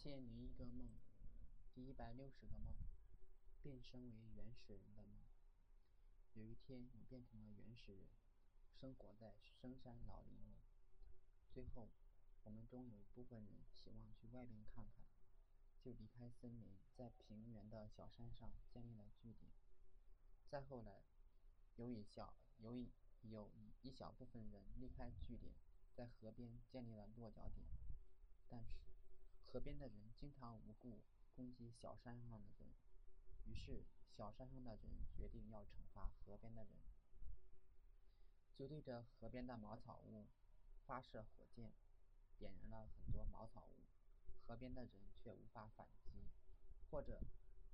千零一个梦，第一百六十个梦，变身为原始人的梦。有一天，你变成了原始人，生活在深山老林里。最后，我们中有一部分人希望去外边看看，就离开森林，在平原的小山上建立了据点。再后来，有一小有一有一小部分人离开据点，在河边建立了落脚点。但是，河边的人经常无故攻击小山上的人，于是小山上的人决定要惩罚河边的人，就对着河边的茅草屋发射火箭，点燃了很多茅草屋。河边的人却无法反击，或者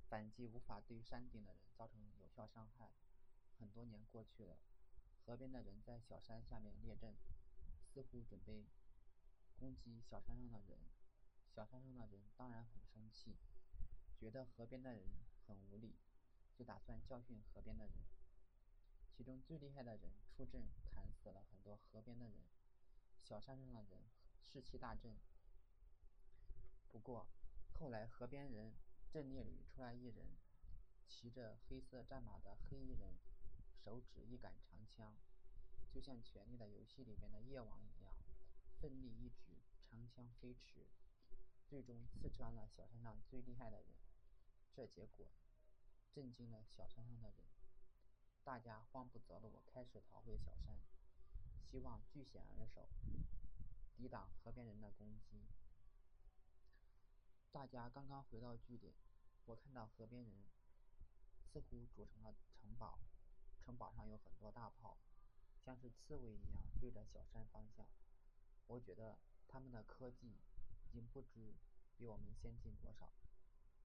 反击无法对山顶的人造成有效伤害。很多年过去了，河边的人在小山下面列阵，似乎准备攻击小山上的人。小山上的人当然很生气，觉得河边的人很无理，就打算教训河边的人。其中最厉害的人出阵，砍死了很多河边的人。小山上的人士气大振。不过，后来河边人阵列里出来一人，骑着黑色战马的黑衣人，手指一杆长枪，就像《权力的游戏》里面的夜王一样，奋力一指，长枪飞驰。最终刺穿了小山上最厉害的人，这结果震惊了小山上的人，大家慌不择路，开始逃回小山，希望据险而守，抵挡河边人的攻击。大家刚刚回到据点，我看到河边人似乎组成了城堡，城堡上有很多大炮，像是刺猬一样对着小山方向。我觉得他们的科技。已经不知比我们先进多少，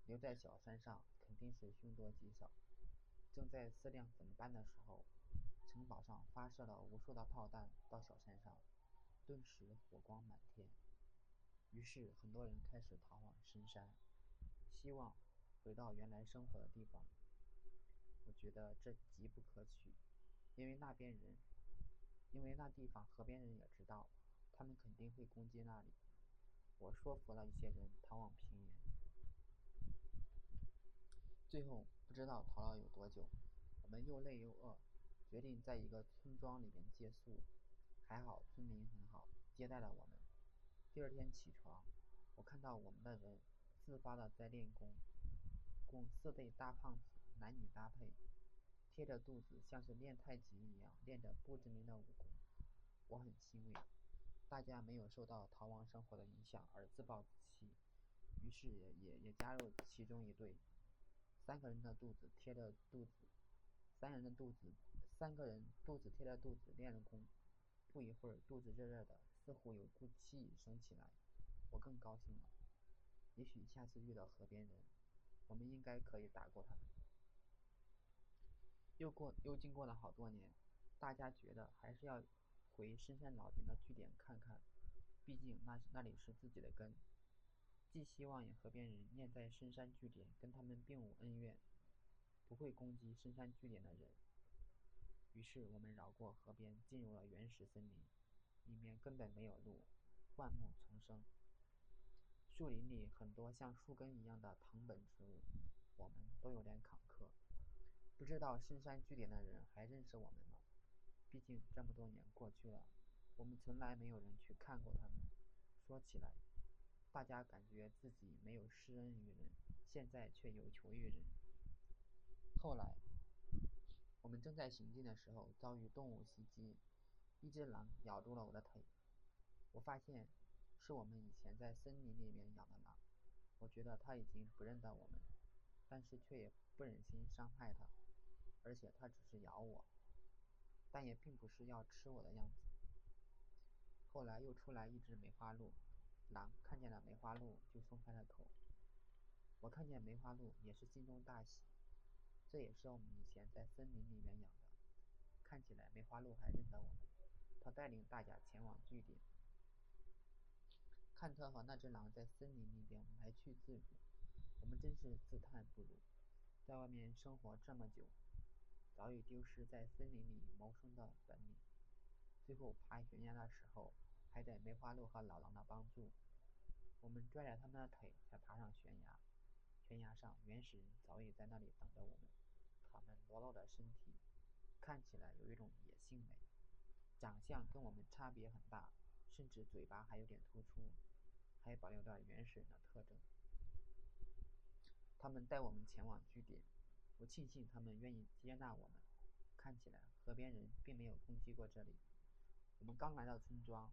留在小山上肯定是凶多吉少。正在思量怎么办的时候，城堡上发射了无数的炮弹到小山上，顿时火光满天。于是很多人开始逃往深山，希望回到原来生活的地方。我觉得这极不可取，因为那边人，因为那地方河边人也知道，他们肯定会攻击那里。我说服了一些人逃往平原，最后不知道逃了有多久，我们又累又饿，决定在一个村庄里面借宿。还好村民很好，接待了我们。第二天起床，我看到我们的人自发的在练功，共四对大胖子，男女搭配，贴着肚子，像是练太极一样练着不知名的武功。我很欣慰。大家没有受到逃亡生活的影响而自暴自弃，于是也也也加入其中一队。三个人的肚子贴着肚子，三人的肚子，三个人肚子贴着肚子练了功。不一会儿，肚子热热的，似乎有股气升起来。我更高兴了。也许下次遇到河边人，我们应该可以打过他们。又过又经过了好多年，大家觉得还是要。回深山老林的据点看看，毕竟那那里是自己的根。既希望与河边人念在深山据点，跟他们并无恩怨，不会攻击深山据点的人。于是我们绕过河边，进入了原始森林，里面根本没有路，万木丛生，树林里很多像树根一样的藤本植物，我们都有点坎坷。不知道深山据点的人还认识我们？毕竟这么多年过去了，我们从来没有人去看过他们。说起来，大家感觉自己没有施恩于人，现在却有求于人。后来，我们正在行进的时候，遭遇动物袭击，一只狼咬住了我的腿。我发现是我们以前在森林里面养的狼。我觉得它已经不认得我们，但是却也不忍心伤害它，而且它只是咬我。但也并不是要吃我的样子。后来又出来一只梅花鹿，狼看见了梅花鹿就松开了口。我看见梅花鹿也是心中大喜，这也是我们以前在森林里面养的。看起来梅花鹿还认得我们，它带领大家前往据点。看它和那只狼在森林里边来去自如，我们真是自叹不如，在外面生活这么久。早已丢失在森林里谋生的本领，最后爬悬崖的时候，还得梅花鹿和老狼的帮助。我们拽着他们的腿才爬上悬崖。悬崖上，原始人早已在那里等着我们。他们裸露的身体看起来有一种野性美，长相跟我们差别很大，甚至嘴巴还有点突出，还保留着原始人的特征。他们带我们前往据点，我庆幸他们愿意接纳我们。看起来河边人并没有攻击过这里。我们刚来到村庄，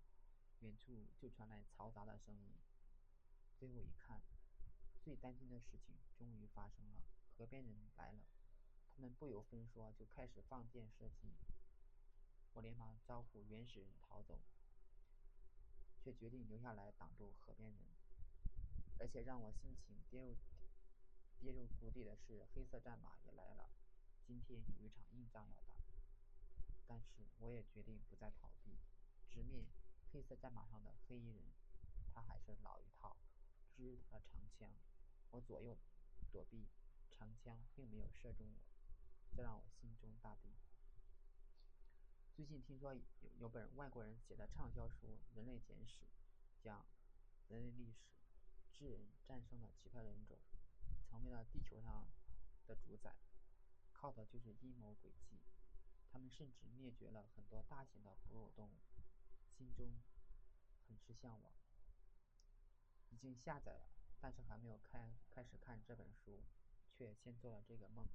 远处就传来嘈杂的声音。最后一看，最担心的事情终于发生了，河边人来了。他们不由分说就开始放箭射击。我连忙招呼原始人逃走，却决定留下来挡住河边人。而且让我心情跌入。跌入谷底的是，黑色战马也来了。今天有一场硬仗要打，但是我也决定不再逃避，直面黑色战马上的黑衣人。他还是老一套，支他的长枪。我左右躲避，长枪并没有射中我，这让我心中大定。最近听说有有本外国人写的畅销书《人类简史》，讲人类历史，智人战胜了其他人种。成为了地球上的主宰，靠的就是阴谋诡计。他们甚至灭绝了很多大型的哺乳动物，心中很是向往。已经下载了，但是还没有开开始看这本书，却先做了这个梦。